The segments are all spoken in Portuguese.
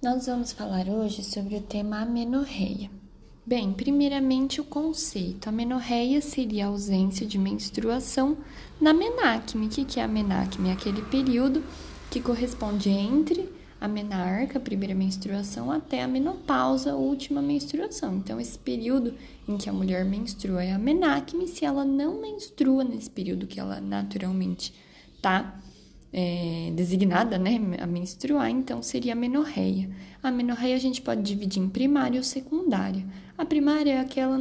Nós vamos falar hoje sobre o tema amenorreia. Bem, primeiramente o conceito. A amenorreia seria a ausência de menstruação na menacme. O que é a menacme? É aquele período que corresponde entre a menarca, a primeira menstruação, até a menopausa, a última menstruação. Então, esse período em que a mulher menstrua é a menacme. Se ela não menstrua nesse período que ela naturalmente tá é, designada né, a menstruar, então seria a menorreia. A menorreia a gente pode dividir em primária ou secundária. A primária é aquela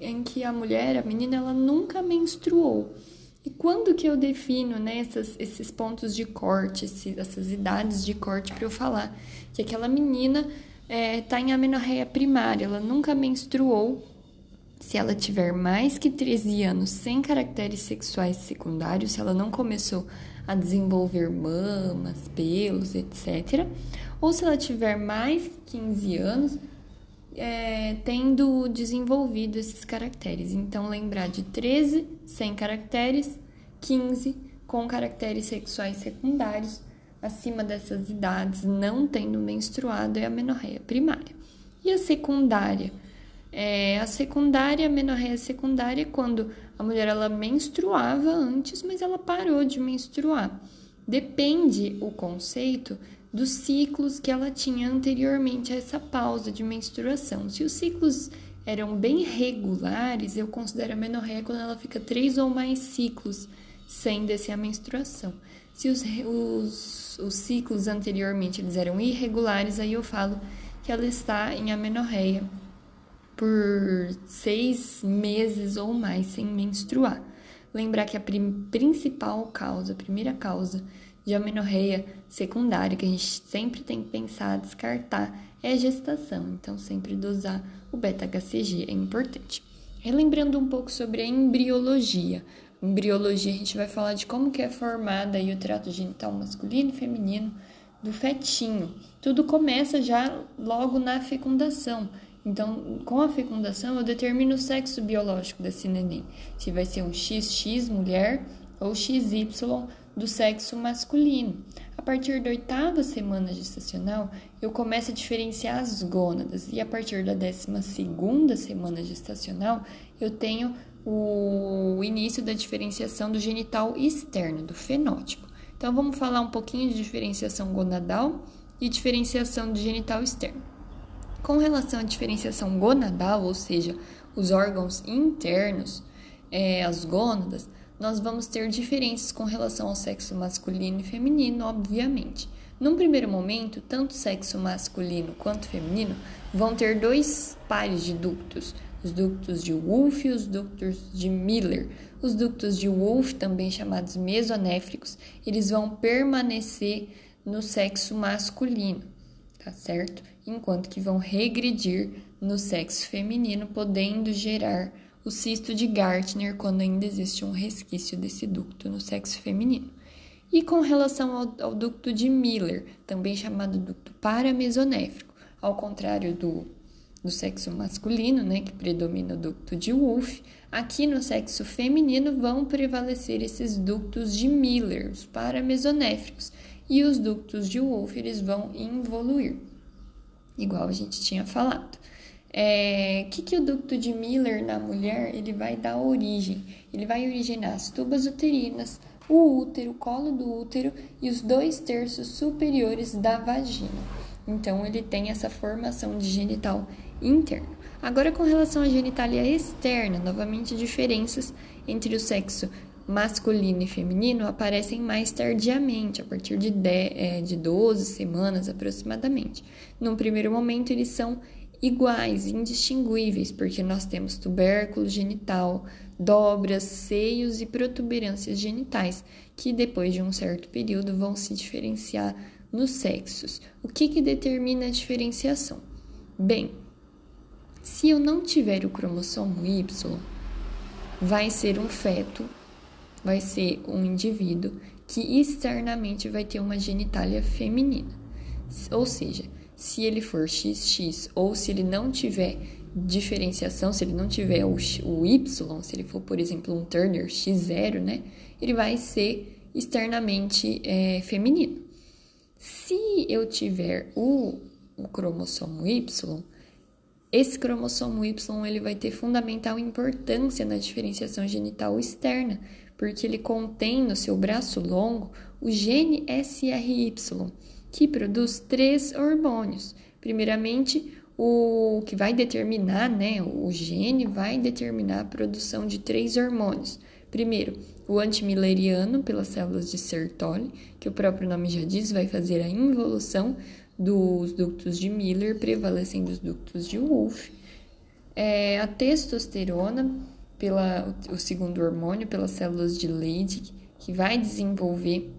em que a mulher, a menina, ela nunca menstruou. E quando que eu defino né, essas, esses pontos de corte, esses, essas idades de corte para eu falar que aquela menina está é, tá em amenorreia primária, ela nunca menstruou. Se ela tiver mais que 13 anos sem caracteres sexuais secundários, se ela não começou a desenvolver mamas, pelos, etc. Ou se ela tiver mais 15 anos, é, tendo desenvolvido esses caracteres. Então, lembrar de 13 sem caracteres, 15 com caracteres sexuais secundários, acima dessas idades, não tendo menstruado, é a menorreia primária. E a secundária? É, a secundária, a menorreia secundária, é quando a mulher ela menstruava antes, mas ela parou de menstruar. Depende o conceito dos ciclos que ela tinha anteriormente a essa pausa de menstruação. Se os ciclos eram bem regulares, eu considero a menorreia quando ela fica três ou mais ciclos sem descer a menstruação. Se os, os, os ciclos anteriormente eles eram irregulares, aí eu falo que ela está em amenorreia por seis meses ou mais sem menstruar. Lembrar que a principal causa, a primeira causa de amenorreia secundária que a gente sempre tem que pensar, descartar, é a gestação. Então, sempre dosar o beta-HCG é importante. Relembrando um pouco sobre a embriologia. Embriologia, a gente vai falar de como que é formada aí o trato genital masculino e feminino do fetinho. Tudo começa já logo na fecundação. Então, com a fecundação, eu determino o sexo biológico desse neném. Se vai ser um XX mulher ou XY do sexo masculino. A partir da oitava semana gestacional, eu começo a diferenciar as gônadas. E a partir da décima segunda semana gestacional, eu tenho o início da diferenciação do genital externo, do fenótipo. Então, vamos falar um pouquinho de diferenciação gonadal e diferenciação do genital externo. Com relação à diferenciação gonadal, ou seja, os órgãos internos, é, as gônadas, nós vamos ter diferenças com relação ao sexo masculino e feminino, obviamente. Num primeiro momento, tanto sexo masculino quanto feminino vão ter dois pares de ductos, os ductos de Wolff e os ductos de Miller. Os ductos de Wolff, também chamados mesonéfricos, eles vão permanecer no sexo masculino, tá certo? enquanto que vão regredir no sexo feminino, podendo gerar o cisto de Gartner quando ainda existe um resquício desse ducto no sexo feminino. E com relação ao, ao ducto de Miller, também chamado ducto paramesonéfrico, ao contrário do, do sexo masculino, né, que predomina o ducto de Wolff, aqui no sexo feminino vão prevalecer esses ductos de Miller, os paramesonéfricos, e os ductos de Wolff eles vão involuir igual a gente tinha falado. É, que, que o ducto de Miller na mulher ele vai dar origem? Ele vai originar as tubas uterinas, o útero, o colo do útero e os dois terços superiores da vagina. Então ele tem essa formação de genital interno. Agora com relação à genitalia externa, novamente diferenças entre o sexo masculino e feminino aparecem mais tardiamente, a partir de, 10, é, de 12 semanas aproximadamente. Num primeiro momento, eles são iguais, indistinguíveis, porque nós temos tubérculo genital, dobras, seios e protuberâncias genitais, que depois de um certo período vão se diferenciar nos sexos. O que, que determina a diferenciação? Bem, se eu não tiver o cromossomo Y, vai ser um feto vai ser um indivíduo que externamente vai ter uma genitália feminina. Ou seja, se ele for XX ou se ele não tiver diferenciação, se ele não tiver o, o Y, se ele for, por exemplo, um Turner X0, né, ele vai ser externamente é, feminino. Se eu tiver o o cromossomo Y, esse cromossomo Y ele vai ter fundamental importância na diferenciação genital externa, porque ele contém no seu braço longo o gene SRY, que produz três hormônios. Primeiramente, o que vai determinar, né, o gene vai determinar a produção de três hormônios. Primeiro, o antimileriano pelas células de Sertoli, que o próprio nome já diz, vai fazer a involução dos ductos de Miller prevalecendo os ductos de Wolff. É, a testosterona, pela, o segundo hormônio, pelas células de Leydig, que vai desenvolver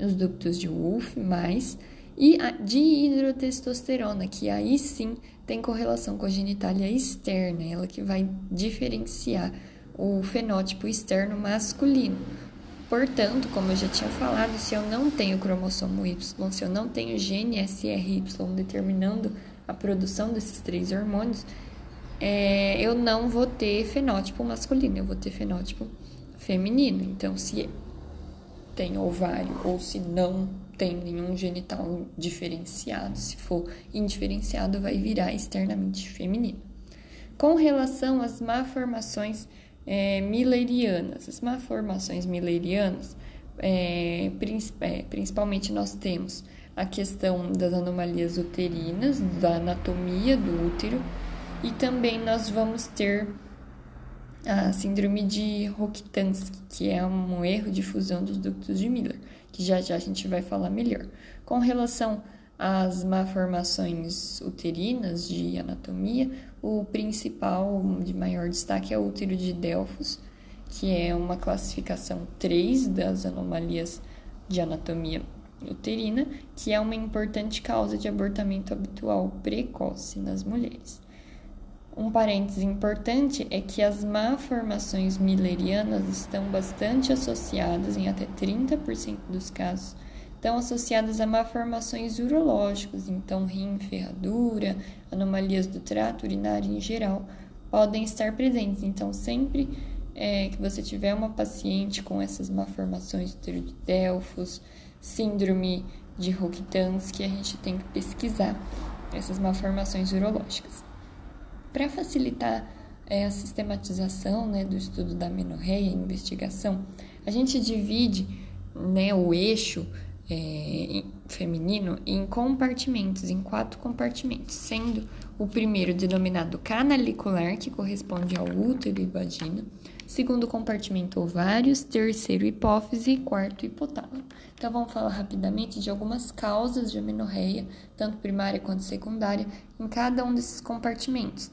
os ductos de Wolff, mais, e a dihidrotestosterona, que aí sim tem correlação com a genitália externa, ela que vai diferenciar o fenótipo externo masculino. Portanto, como eu já tinha falado, se eu não tenho cromossomo Y, se eu não tenho gene SRY determinando a produção desses três hormônios, é, eu não vou ter fenótipo masculino, eu vou ter fenótipo feminino. Então, se tem ovário ou se não tem nenhum genital diferenciado, se for indiferenciado, vai virar externamente feminino. Com relação às malformações é, millerianas. As malformações millerianas, é, é, principalmente nós temos a questão das anomalias uterinas, da anatomia do útero, e também nós vamos ter a síndrome de Rokitansky, que é um erro de fusão dos ductos de Miller, que já já a gente vai falar melhor. Com relação às malformações uterinas de anatomia, o principal de maior destaque é o útero de Delfos, que é uma classificação 3 das anomalias de anatomia uterina, que é uma importante causa de abortamento habitual precoce nas mulheres. Um parêntese importante é que as malformações millerianas estão bastante associadas, em até 30% dos casos, estão associadas a malformações urológicas, então rim, ferradura, anomalias do trato urinário em geral podem estar presentes. Então, sempre é, que você tiver uma paciente com essas malformações do de Delfos, síndrome de Rokitansky, a gente tem que pesquisar essas malformações urológicas. Para facilitar é, a sistematização né, do estudo da menorreia e investigação, a gente divide né, o eixo é, feminino em compartimentos, em quatro compartimentos, sendo o primeiro denominado canalicular, que corresponde ao útero e vagina, segundo compartimento ovários, terceiro hipófise e quarto hipotálamo. Então vamos falar rapidamente de algumas causas de amenorreia, tanto primária quanto secundária, em cada um desses compartimentos.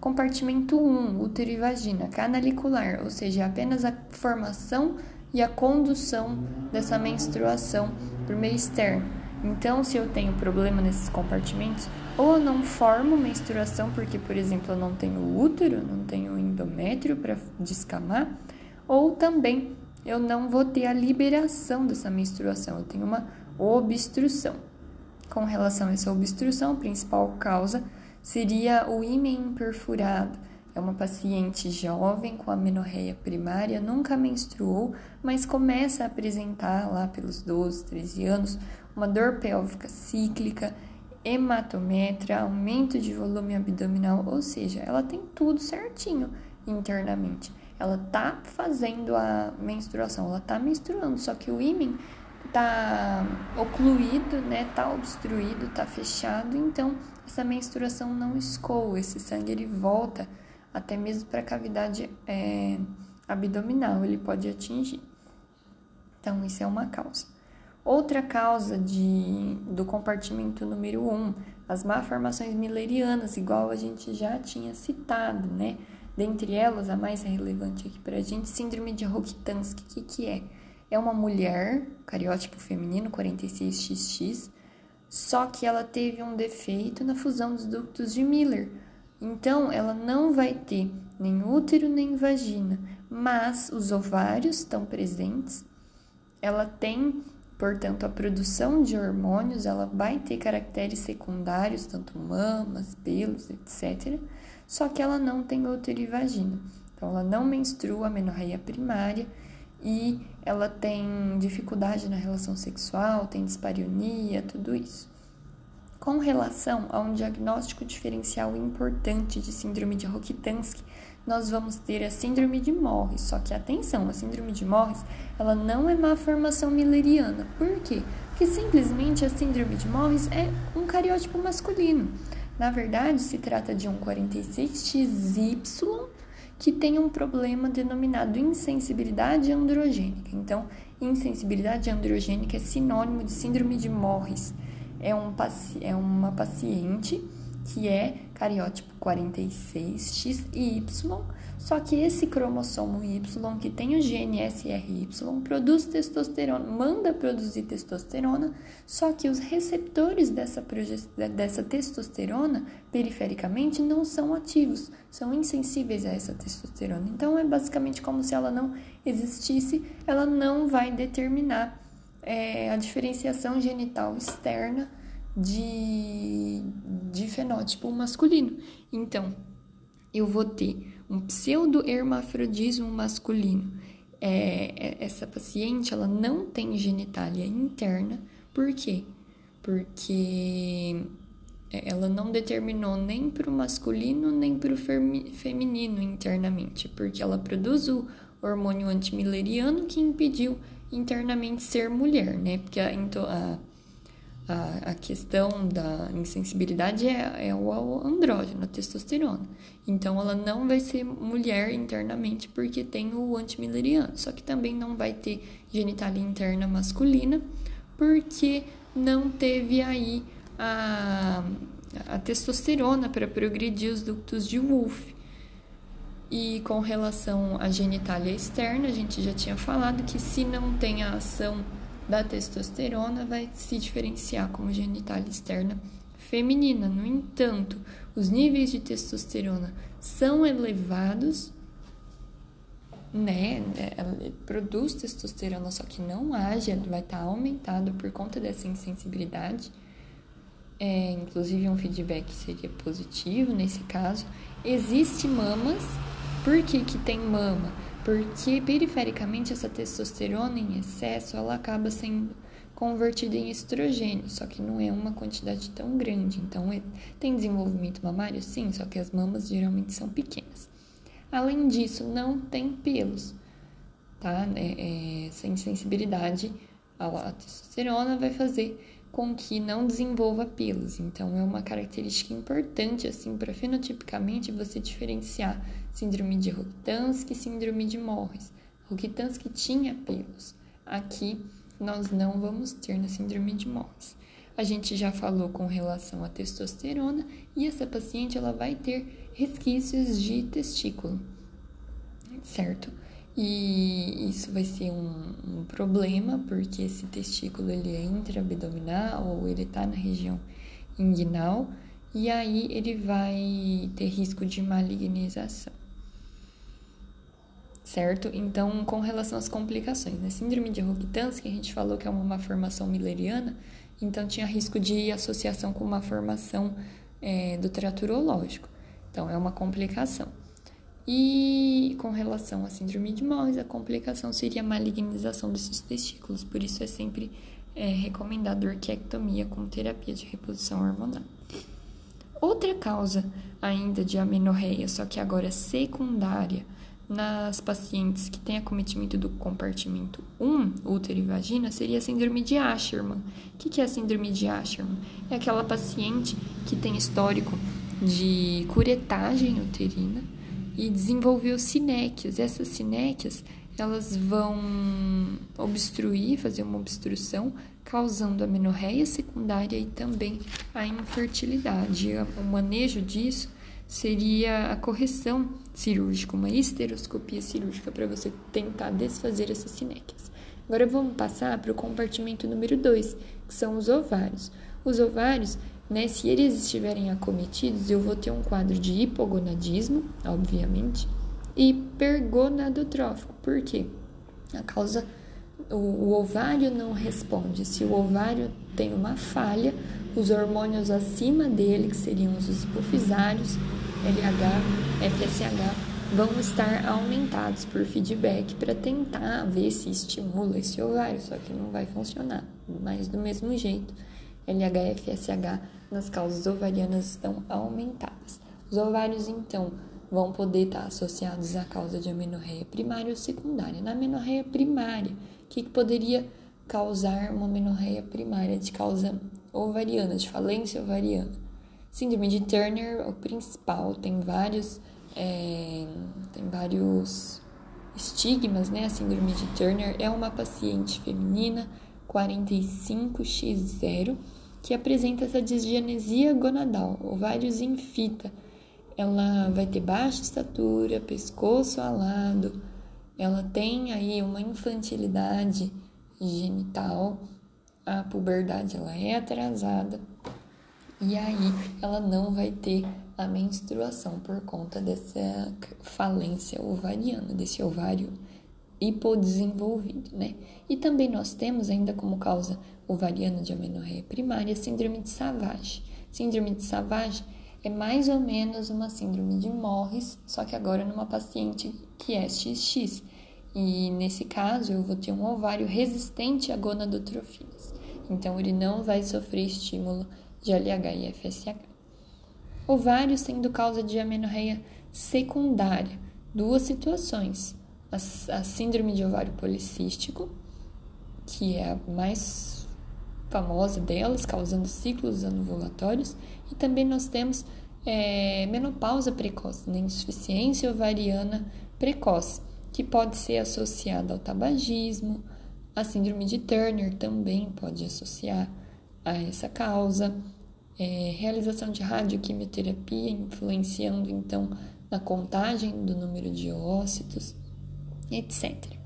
Compartimento 1, útero e vagina, canalicular, ou seja, apenas a formação e a condução dessa menstruação por meio externo. Então, se eu tenho problema nesses compartimentos, ou eu não formo menstruação porque, por exemplo, eu não tenho útero, não tenho endométrio para descamar, ou também eu não vou ter a liberação dessa menstruação, eu tenho uma obstrução. Com relação a essa obstrução, a principal causa seria o ímen perfurado, é uma paciente jovem com amenorreia primária, nunca menstruou, mas começa a apresentar lá pelos 12, 13 anos uma dor pélvica cíclica, hematometra, aumento de volume abdominal, ou seja, ela tem tudo certinho internamente. Ela tá fazendo a menstruação, ela tá menstruando, só que o ímen tá ocluído, né? Tá obstruído, tá fechado, então essa menstruação não escoa, esse sangue ele volta até mesmo para a cavidade é, abdominal ele pode atingir. Então, isso é uma causa. Outra causa de, do compartimento número 1, um, as malformações millerianas, igual a gente já tinha citado, né? Dentre elas, a mais relevante aqui para a gente, síndrome de Rokitansky, o que, que é? É uma mulher, cariótipo feminino, 46XX, só que ela teve um defeito na fusão dos ductos de Miller, então, ela não vai ter nem útero nem vagina, mas os ovários estão presentes. Ela tem, portanto, a produção de hormônios, ela vai ter caracteres secundários, tanto mamas, pelos, etc. Só que ela não tem útero e vagina. Então, ela não menstrua a menorreia primária e ela tem dificuldade na relação sexual, tem dispareunia, tudo isso. Com relação a um diagnóstico diferencial importante de síndrome de Rokitansky, nós vamos ter a síndrome de Morris. Só que atenção, a síndrome de Morris, ela não é má formação milleriana. Por quê? Porque simplesmente a síndrome de Morris é um cariótipo masculino. Na verdade, se trata de um 46XY que tem um problema denominado insensibilidade androgênica. Então, insensibilidade androgênica é sinônimo de síndrome de Morris é, um, é uma paciente que é cariótipo 46X e Y, só que esse cromossomo Y, que tem o gene SRY, produz testosterona, manda produzir testosterona, só que os receptores dessa, dessa testosterona, perifericamente, não são ativos, são insensíveis a essa testosterona. Então, é basicamente como se ela não existisse, ela não vai determinar é a diferenciação genital externa de, de fenótipo masculino. Então, eu vou ter um pseudo-hermafrodismo masculino. É, é, essa paciente, ela não tem genitália interna. Por quê? Porque ela não determinou nem para o masculino nem para o feminino internamente, porque ela produz o hormônio antimileriano que impediu internamente ser mulher, né? Porque a, a, a, a questão da insensibilidade é, é o andrógeno, a testosterona. Então, ela não vai ser mulher internamente porque tem o antimileriano. Só que também não vai ter genitália interna masculina porque não teve aí a, a testosterona para progredir os ductos de Wolff. E com relação à genitália externa, a gente já tinha falado que se não tem a ação da testosterona, vai se diferenciar como genitália externa feminina. No entanto, os níveis de testosterona são elevados, né? Ela produz testosterona, só que não age, ele vai estar aumentado por conta dessa insensibilidade. É, inclusive, um feedback seria positivo nesse caso. Existe mamas por que, que tem mama? Porque perifericamente essa testosterona em excesso ela acaba sendo convertida em estrogênio, só que não é uma quantidade tão grande. Então, é, tem desenvolvimento mamário? Sim, só que as mamas geralmente são pequenas. Além disso, não tem pelos, tá? É, é, essa insensibilidade à testosterona vai fazer com que não desenvolva pelos. Então, é uma característica importante, assim, para fenotipicamente você diferenciar síndrome de Rokitansky e síndrome de Morris. Rokitansky tinha pelos. Aqui, nós não vamos ter na síndrome de Morris. A gente já falou com relação à testosterona e essa paciente ela vai ter resquícios de testículo, certo? E isso vai ser um, um problema, porque esse testículo ele é intraabdominal ou ele está na região inguinal, e aí ele vai ter risco de malignização. Certo? Então, com relação às complicações, né? Síndrome de Rokitansky, a gente falou que é uma malformação milleriana, então tinha risco de associação com uma formação é, do trato urológico. Então, é uma complicação. E com relação à síndrome de Morris, a complicação seria a malignização desses testículos, por isso é sempre é, recomendado orquiectomia com terapia de reposição hormonal. Outra causa ainda de amenorreia, só que agora secundária, nas pacientes que têm acometimento do compartimento 1, útero e vagina, seria a síndrome de Asherman. O que é a síndrome de Asherman? É aquela paciente que tem histórico de curetagem uterina, e desenvolveu sinéquias. Essas sinéquias elas vão obstruir, fazer uma obstrução, causando a menorreia secundária e também a infertilidade. O manejo disso seria a correção cirúrgica, uma esteroscopia cirúrgica para você tentar desfazer essas sinéquias. Agora vamos passar para o compartimento número 2, que são os ovários. Os ovários né? Se eles estiverem acometidos, eu vou ter um quadro de hipogonadismo, obviamente, e hipergonadotrófico. Por quê? A causa o, o, ovário não responde. Se o ovário tem uma falha, os hormônios acima dele, que seriam os hipofisários, LH, FSH, vão estar aumentados por feedback para tentar ver se estimula esse ovário, só que não vai funcionar. Mas do mesmo jeito, LH, FSH nas causas ovarianas estão aumentadas. Os ovários, então, vão poder estar associados à causa de amenorreia primária ou secundária. Na amenorreia primária, o que, que poderia causar uma amenorreia primária de causa ovariana, de falência ovariana? Síndrome de Turner, o principal, tem vários, é, tem vários estigmas, né? A síndrome de Turner é uma paciente feminina 45X0 que apresenta essa disgenesia gonadal, ovários em fita. Ela vai ter baixa estatura, pescoço alado, ela tem aí uma infantilidade genital, a puberdade ela é atrasada. E aí ela não vai ter a menstruação por conta dessa falência ovariana, desse ovário hipodesenvolvido, né? E também nós temos ainda como causa ovariana de amenorreia primária síndrome de Savage. Síndrome de Savage é mais ou menos uma síndrome de Morris, só que agora numa paciente que é XX. E nesse caso eu vou ter um ovário resistente a gonadotrofinas. Então ele não vai sofrer estímulo de LH e FSH. Ovário sendo causa de amenorreia secundária. Duas situações. A, a síndrome de ovário policístico, que é a mais famosa delas, causando ciclos anovulatórios, e também nós temos é, menopausa precoce, né? insuficiência ovariana precoce, que pode ser associada ao tabagismo, a síndrome de Turner também pode associar a essa causa. É, realização de radioquimioterapia, influenciando então na contagem do número de ócitos, etc.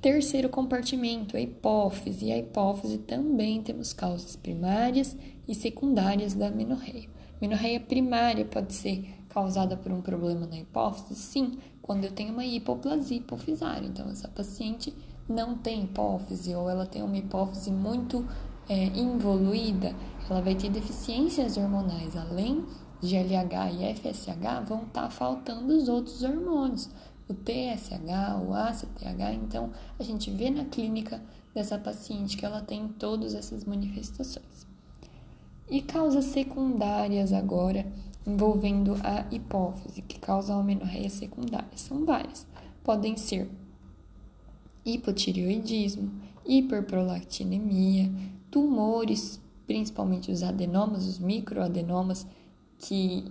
Terceiro compartimento, a hipófise. A hipófise também temos causas primárias e secundárias da amenorreia. Menorreia primária pode ser causada por um problema na hipófise? Sim, quando eu tenho uma hipoplasia hipofisária. Então, essa paciente não tem hipófise ou ela tem uma hipófise muito é, involuída, ela vai ter deficiências hormonais. Além de LH e FSH, vão estar tá faltando os outros hormônios, o TSH, o ACTH. Então, a gente vê na clínica dessa paciente que ela tem todas essas manifestações. E causas secundárias agora envolvendo a hipófise, que causa amenorreia secundária. São várias. Podem ser hipotireoidismo, hiperprolactinemia, tumores, principalmente os adenomas, os microadenomas, que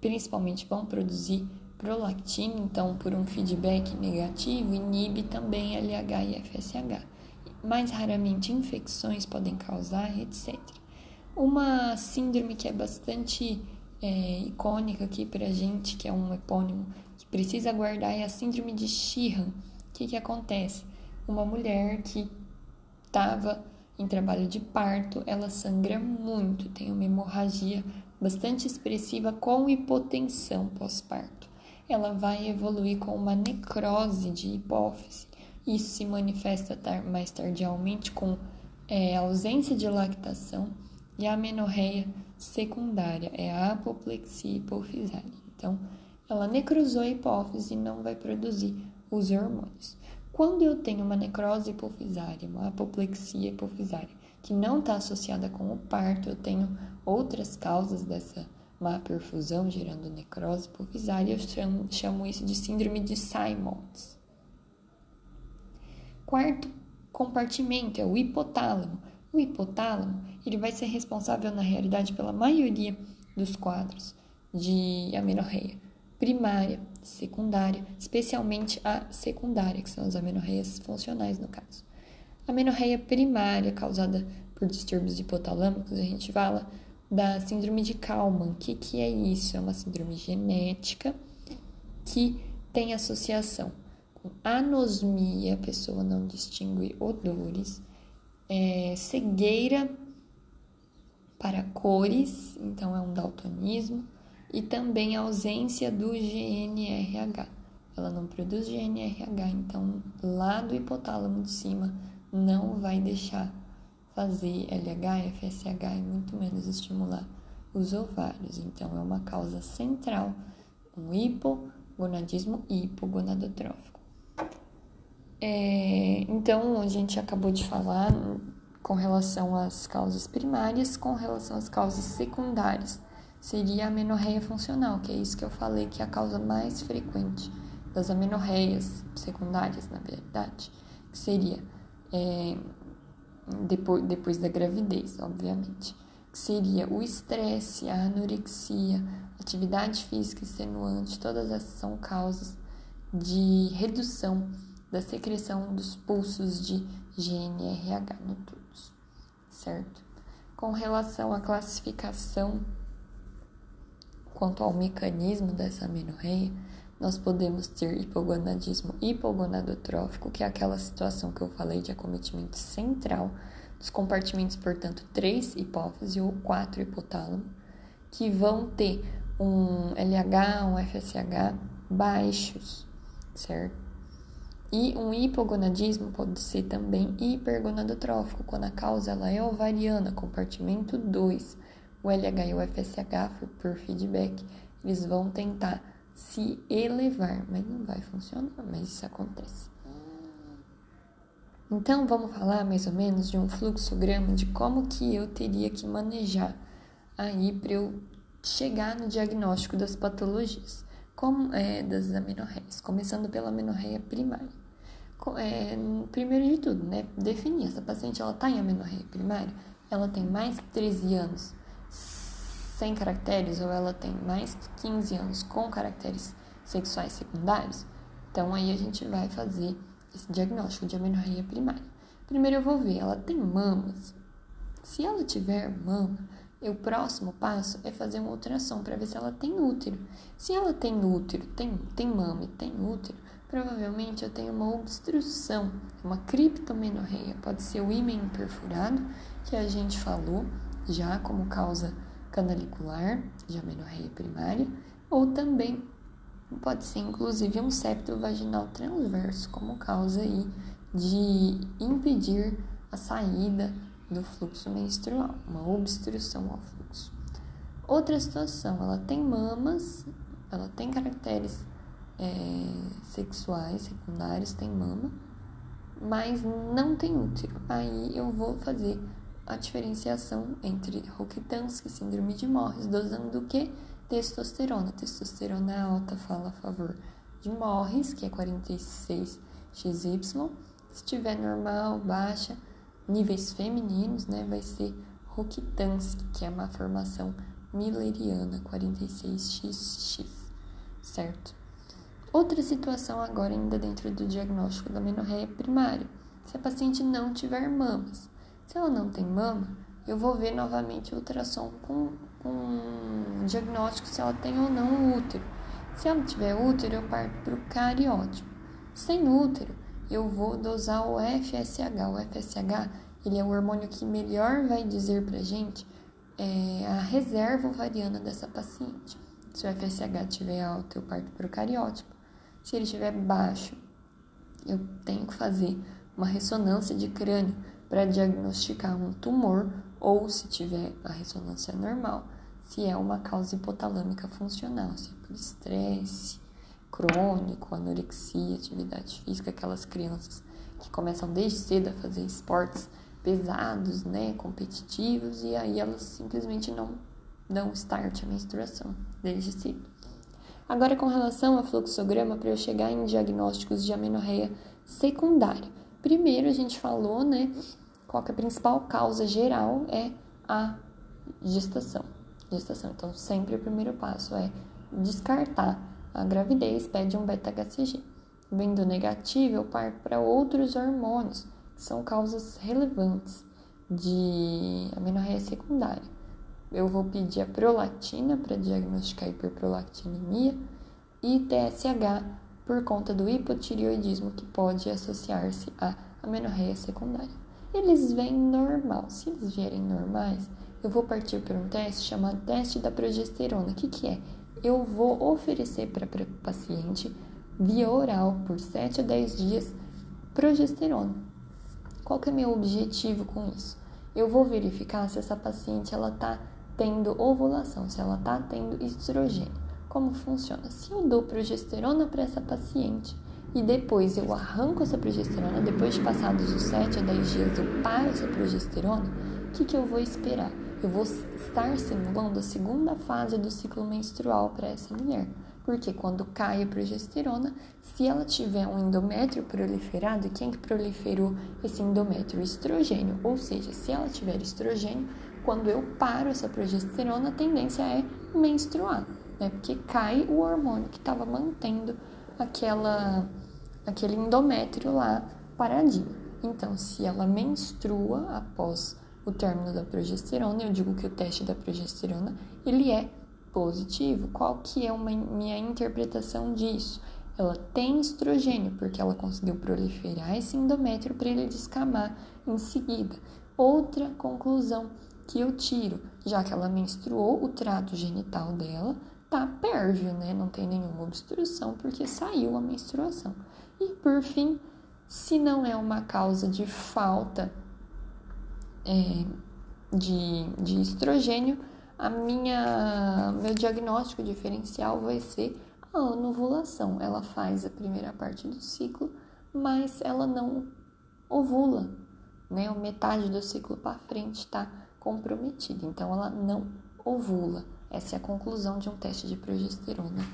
principalmente vão produzir prolactina, então por um feedback negativo, inibe também LH e FSH. Mais raramente infecções podem causar, etc. Uma síndrome que é bastante é, icônica aqui pra gente, que é um epônimo que precisa guardar, é a síndrome de Sheehan. O que, que acontece? Uma mulher que estava em trabalho de parto, ela sangra muito, tem uma hemorragia bastante expressiva com hipotensão pós-parto. Ela vai evoluir com uma necrose de hipófise. Isso se manifesta mais tardiamente com é, ausência de lactação e a amenorreia secundária, é a apoplexia hipofisária. Então, ela necrosou a hipófise e não vai produzir os hormônios. Quando eu tenho uma necrose hipofisária, uma apoplexia hipofisária, que não está associada com o parto, eu tenho outras causas dessa má perfusão gerando necrose hipofisária, eu chamo, chamo isso de síndrome de Simons. Quarto compartimento é o hipotálamo. O hipotálamo ele vai ser responsável, na realidade, pela maioria dos quadros de amenorreia primária, secundária, especialmente a secundária, que são as amenorreias funcionais no caso. A amenorreia primária, causada por distúrbios hipotalâmicos, a gente fala da síndrome de Kalman. O que, que é isso? É uma síndrome genética que tem associação com anosmia, a pessoa não distingue odores, é, cegueira para cores, então é um daltonismo, e também ausência do GNRH. Ela não produz GNRH, então lá do hipotálamo de cima não vai deixar fazer LH, FSH e muito menos estimular os ovários. Então é uma causa central, um hipogonadismo hipogonadotrófico. É, então a gente acabou de falar com relação às causas primárias, com relação às causas secundárias. Seria a amenorreia funcional, que é isso que eu falei que é a causa mais frequente das amenorreias secundárias, na verdade, que seria é, depois, depois da gravidez, obviamente, que seria o estresse, a anorexia, atividade física extenuante, todas essas são causas de redução da secreção dos pulsos de GNRH noturnos, certo? Com relação à classificação quanto ao mecanismo dessa amenorreia, nós podemos ter hipogonadismo hipogonadotrófico, que é aquela situação que eu falei de acometimento central dos compartimentos, portanto, 3 hipófise ou 4 hipotálamo, que vão ter um LH, um FSH baixos, certo? E um hipogonadismo pode ser também hipergonadotrófico, quando a causa ela é ovariana, compartimento 2. O LH e o FSH, por feedback, eles vão tentar se elevar, mas não vai funcionar, mas isso acontece. Então vamos falar mais ou menos de um fluxograma de como que eu teria que manejar aí para eu chegar no diagnóstico das patologias, como é, das amenorreias, começando pela amenorreia primária. É, primeiro de tudo, né, definir essa paciente ela está em amenorreia primária, ela tem mais que 13 anos sem caracteres ou ela tem mais de 15 anos com caracteres sexuais secundários, então aí a gente vai fazer esse diagnóstico de amenorreia primária. Primeiro eu vou ver, ela tem mamas. Se ela tiver mama, o próximo passo é fazer uma ultrassom para ver se ela tem útero. Se ela tem útero, tem, tem mama e tem útero, provavelmente eu tenho uma obstrução, uma criptomenorreia. Pode ser o ímã perfurado, que a gente falou já como causa canalicular de amenorreia primária, ou também pode ser inclusive um septo vaginal transverso como causa aí de impedir a saída do fluxo menstrual, uma obstrução ao fluxo. Outra situação, ela tem mamas, ela tem caracteres é, sexuais secundários, tem mama, mas não tem útero. Aí eu vou fazer a diferenciação entre Rokitansky, síndrome de Morris, dosando o que? Testosterona. Testosterona alta fala a favor de Morris, que é 46 XY. Se tiver normal, baixa, níveis femininos, né, vai ser Rokitansky, que é uma formação milleriana, 46XX, certo? Outra situação agora ainda dentro do diagnóstico da menorreia primária, se a paciente não tiver mamas. Se ela não tem mama, eu vou ver novamente o ultrassom com, com um diagnóstico se ela tem ou não útero. Se ela tiver útero, eu parto para o cariótipo. Sem útero, eu vou dosar o FSH. O FSH ele é o hormônio que melhor vai dizer para gente é, a reserva ovariana dessa paciente. Se o FSH estiver alto, eu parto para o cariótipo. Se ele estiver baixo, eu tenho que fazer uma ressonância de crânio para diagnosticar um tumor ou, se tiver a ressonância normal, se é uma causa hipotalâmica funcional, se é por estresse crônico, anorexia, atividade física, aquelas crianças que começam desde cedo a fazer esportes pesados, né, competitivos, e aí elas simplesmente não dão start à menstruação desde cedo. Agora, com relação ao fluxograma, para eu chegar em diagnósticos de amenorreia secundária. Primeiro, a gente falou, né, qual que é a principal causa geral é a gestação. Gestação. Então, sempre o primeiro passo é descartar a gravidez, pede um beta-HCG. Vendo negativo, eu parto para outros hormônios, que são causas relevantes de amenorreia secundária. Eu vou pedir a prolactina para diagnosticar hiperprolactinemia e TSH por conta do hipotireoidismo que pode associar-se à amenorreia secundária eles vêm normal. Se eles vierem normais, eu vou partir para um teste chamado teste da progesterona. O que, que é? Eu vou oferecer para o paciente, via oral, por 7 a 10 dias, progesterona. Qual que é meu objetivo com isso? Eu vou verificar se essa paciente ela está tendo ovulação, se ela está tendo estrogênio. Como funciona? Se eu dou progesterona para essa paciente, e depois eu arranco essa progesterona, depois de passados os 7 a 10 dias eu paro essa progesterona, o que, que eu vou esperar? Eu vou estar simulando a segunda fase do ciclo menstrual para essa mulher. Porque quando cai a progesterona, se ela tiver um endométrio proliferado, quem que proliferou esse endométrio? Estrogênio. Ou seja, se ela tiver estrogênio, quando eu paro essa progesterona, a tendência é menstruar, né? Porque cai o hormônio que estava mantendo aquela, aquele endométrio lá paradinho. Então, se ela menstrua após o término da progesterona, eu digo que o teste da progesterona, ele é positivo. Qual que é uma minha interpretação disso? Ela tem estrogênio, porque ela conseguiu proliferar esse endométrio para ele descamar em seguida. Outra conclusão que eu tiro, já que ela menstruou, o trato genital dela tá pérvio, né? Não tem nenhuma obstrução porque saiu a menstruação. E por fim, se não é uma causa de falta é, de, de estrogênio, a minha meu diagnóstico diferencial vai ser a anovulação. Ela faz a primeira parte do ciclo, mas ela não ovula, né? A metade do ciclo para frente está comprometida, então ela não ovula. Essa é a conclusão de um teste de progesterona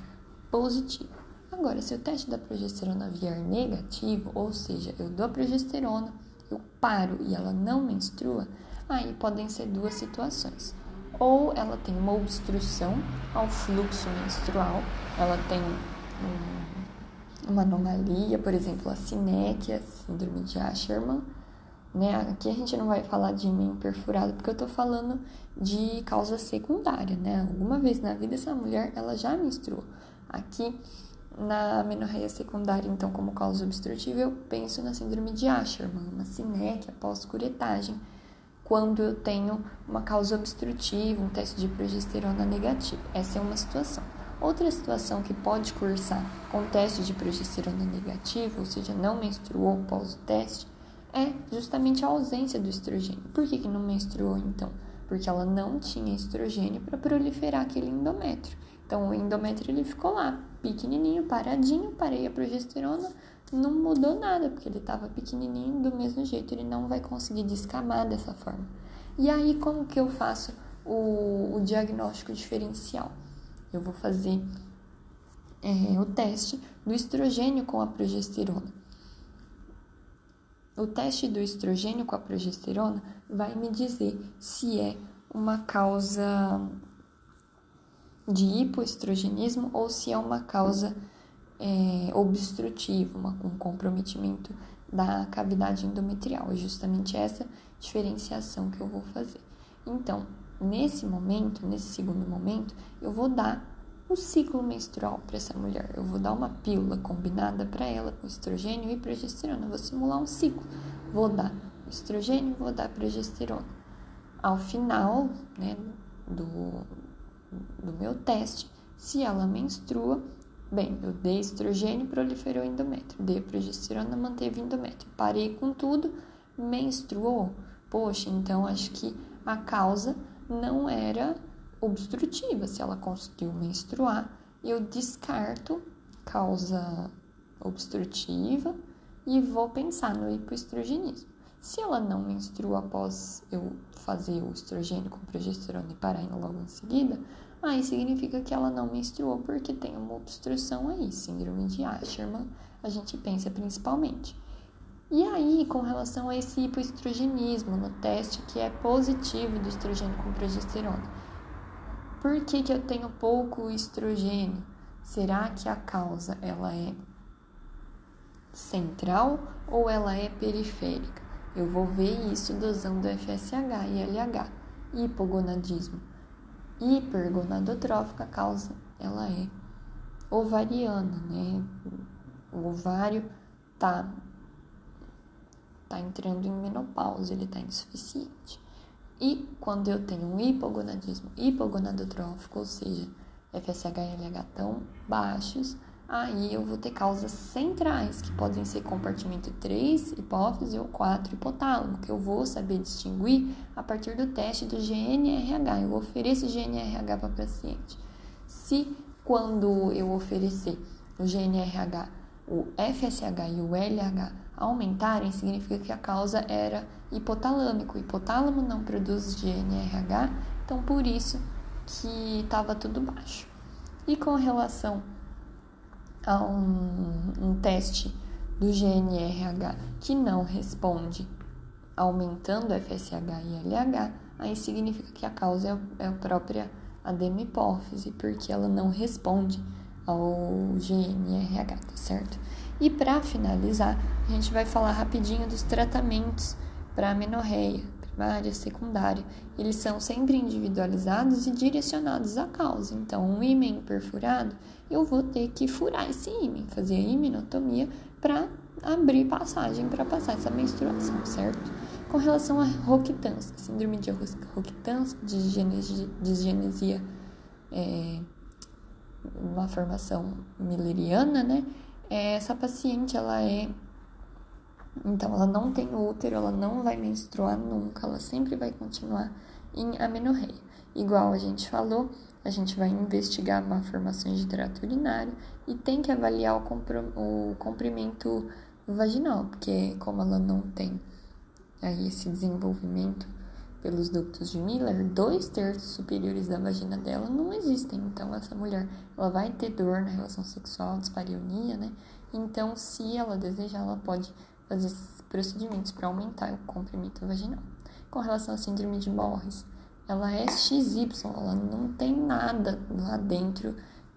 positivo. Agora, se o teste da progesterona vier negativo, ou seja, eu dou a progesterona, eu paro e ela não menstrua, aí podem ser duas situações. Ou ela tem uma obstrução ao fluxo menstrual, ela tem um, uma anomalia, por exemplo, a sinéquia, síndrome de Asherman, né? Aqui a gente não vai falar de mim perfurado, porque eu tô falando de causa secundária, né? Alguma vez na vida essa mulher, ela já menstruou. Aqui na menorreia secundária, então, como causa obstrutiva, eu penso na síndrome de Asherman, uma sinéquia pós-curetagem, quando eu tenho uma causa obstrutiva, um teste de progesterona negativo. Essa é uma situação. Outra situação que pode cursar com teste de progesterona negativo, ou seja, não menstruou após o teste, é justamente a ausência do estrogênio. Por que, que não menstruou então? Porque ela não tinha estrogênio para proliferar aquele endométrio. Então o endométrio ele ficou lá, pequenininho, paradinho, parei a progesterona, não mudou nada, porque ele estava pequenininho do mesmo jeito, ele não vai conseguir descamar dessa forma. E aí como que eu faço o, o diagnóstico diferencial? Eu vou fazer é, o teste do estrogênio com a progesterona. O teste do estrogênio com a progesterona vai me dizer se é uma causa de hipoestrogenismo ou se é uma causa é, obstrutiva, uma, um comprometimento da cavidade endometrial. É justamente essa diferenciação que eu vou fazer. Então, nesse momento, nesse segundo momento, eu vou dar o ciclo menstrual para essa mulher. Eu vou dar uma pílula combinada para ela com estrogênio e progesterona. Eu vou simular um ciclo. Vou dar estrogênio, vou dar progesterona. Ao final, né, do, do meu teste, se ela menstrua, bem, eu dei estrogênio, proliferou endométrio, dei progesterona, manteve endométrio, parei com tudo, menstruou. Poxa, então acho que a causa não era obstrutiva. Se ela conseguiu menstruar, eu descarto causa obstrutiva e vou pensar no hipoestrogenismo. Se ela não menstrua após eu fazer o estrogênio com progesterona e parar logo em seguida, aí significa que ela não menstruou porque tem uma obstrução aí, síndrome de Asherman, a gente pensa principalmente. E aí, com relação a esse hipoestrogenismo no teste que é positivo do estrogênio com progesterona, por que, que eu tenho pouco estrogênio? Será que a causa ela é central ou ela é periférica? Eu vou ver isso dosando FSH e LH. Hipogonadismo. Hipergonadotrófica, causa ela é ovariana, né? O ovário tá tá entrando em menopausa, ele tá insuficiente. E quando eu tenho um hipogonadismo hipogonadotrófico, ou seja, FSH e LH tão baixos, aí eu vou ter causas centrais, que podem ser compartimento 3, hipófise ou 4, hipotálamo, que eu vou saber distinguir a partir do teste do GNRH. Eu ofereço GNRH para o paciente. Se quando eu oferecer o GNRH o FSH e o LH aumentarem, significa que a causa era hipotalâmico. O hipotálamo não produz GNRH, então por isso que estava tudo baixo. E com relação a um, um teste do GNRH que não responde aumentando FSH e LH, aí significa que a causa é, é a própria adema hipófise, porque ela não responde ao GNRH, tá certo? E para finalizar, a gente vai falar rapidinho dos tratamentos para amenorreia, primária, secundária. Eles são sempre individualizados e direcionados à causa. Então, um ímen perfurado, eu vou ter que furar esse ímen, fazer a iminotomia para abrir passagem para passar essa menstruação, certo? Com relação a Rokitansky, síndrome de Rokitansky, de disgenesia, é, uma formação milleriana, né? É, essa paciente, ela é então, ela não tem útero, ela não vai menstruar nunca, ela sempre vai continuar em amenorreia. Igual a gente falou, a gente vai investigar malformações de trato urinário e tem que avaliar o, comprimento vaginal, porque como ela não tem aí esse desenvolvimento pelos ductos de Miller, dois terços superiores da vagina dela não existem. Então, essa mulher ela vai ter dor na relação sexual, dispareunia, né? Então, se ela desejar, ela pode fazer procedimentos para aumentar o comprimento vaginal. Com relação à síndrome de Morris, ela é XY, ela não tem nada lá dentro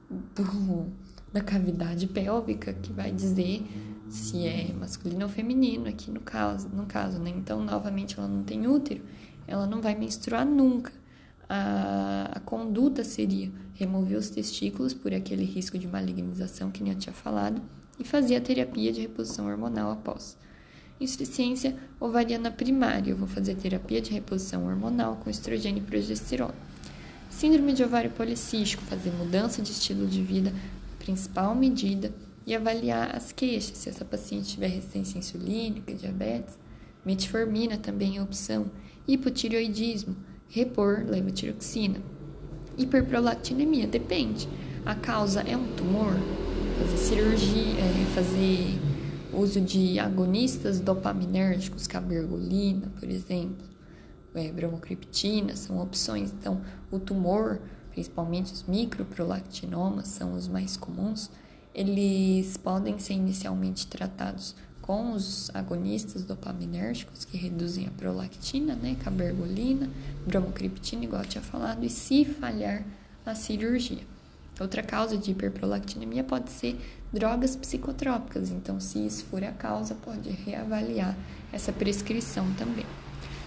do, da cavidade pélvica que vai dizer se é masculino ou feminino aqui no caso, no caso, né? Então, novamente, ela não tem útero, ela não vai menstruar nunca. A, a conduta seria remover os testículos por aquele risco de malignização que nem eu tinha falado e fazer a terapia de reposição hormonal após. Insuficiência ovariana primária, eu vou fazer terapia de reposição hormonal com estrogênio e progesterona. Síndrome de ovário policístico, fazer mudança de estilo de vida, principal medida, e avaliar as queixas, se essa paciente tiver resistência insulínica, diabetes. Metformina também é opção. Hipotireoidismo, repor levotiroxina. Hiperprolactinemia, depende. A causa é um tumor, fazer cirurgia, é, fazer uso de agonistas dopaminérgicos, cabergolina, por exemplo, é, bromocriptina, são opções. Então, o tumor, principalmente os microprolactinomas, são os mais comuns, eles podem ser inicialmente tratados com os agonistas dopaminérgicos que reduzem a prolactina, né, cabergolina, bromocriptina, igual eu tinha falado, e se falhar a cirurgia. Outra causa de hiperprolactinemia pode ser drogas psicotrópicas, então, se isso for a causa, pode reavaliar essa prescrição também.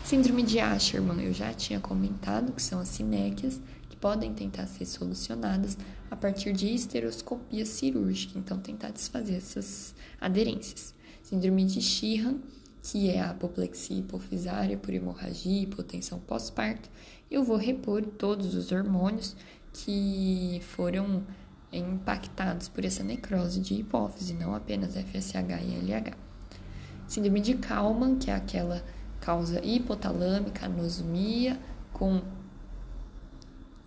Síndrome de Asherman, eu já tinha comentado que são as sinéquias que podem tentar ser solucionadas a partir de esteroscopia cirúrgica, então tentar desfazer essas aderências. Síndrome de Sheehan, que é a apoplexia hipofisária por hemorragia e hipotensão pós-parto, eu vou repor todos os hormônios que foram impactados por essa necrose de hipófise, não apenas FSH e LH. Síndrome de Kalman, que é aquela causa hipotalâmica, anosmia, com,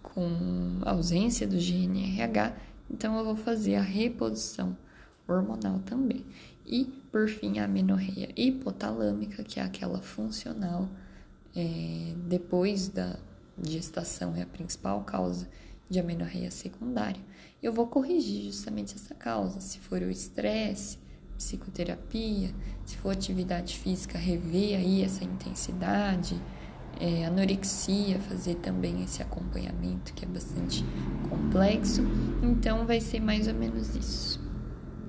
com ausência do GNRH, então eu vou fazer a reposição hormonal também. E, por fim, a amenorreia hipotalâmica, que é aquela funcional é, depois da gestação, é a principal causa de amenorreia secundária, eu vou corrigir justamente essa causa. Se for o estresse, psicoterapia, se for atividade física, rever aí essa intensidade, é, anorexia, fazer também esse acompanhamento que é bastante complexo. Então, vai ser mais ou menos isso.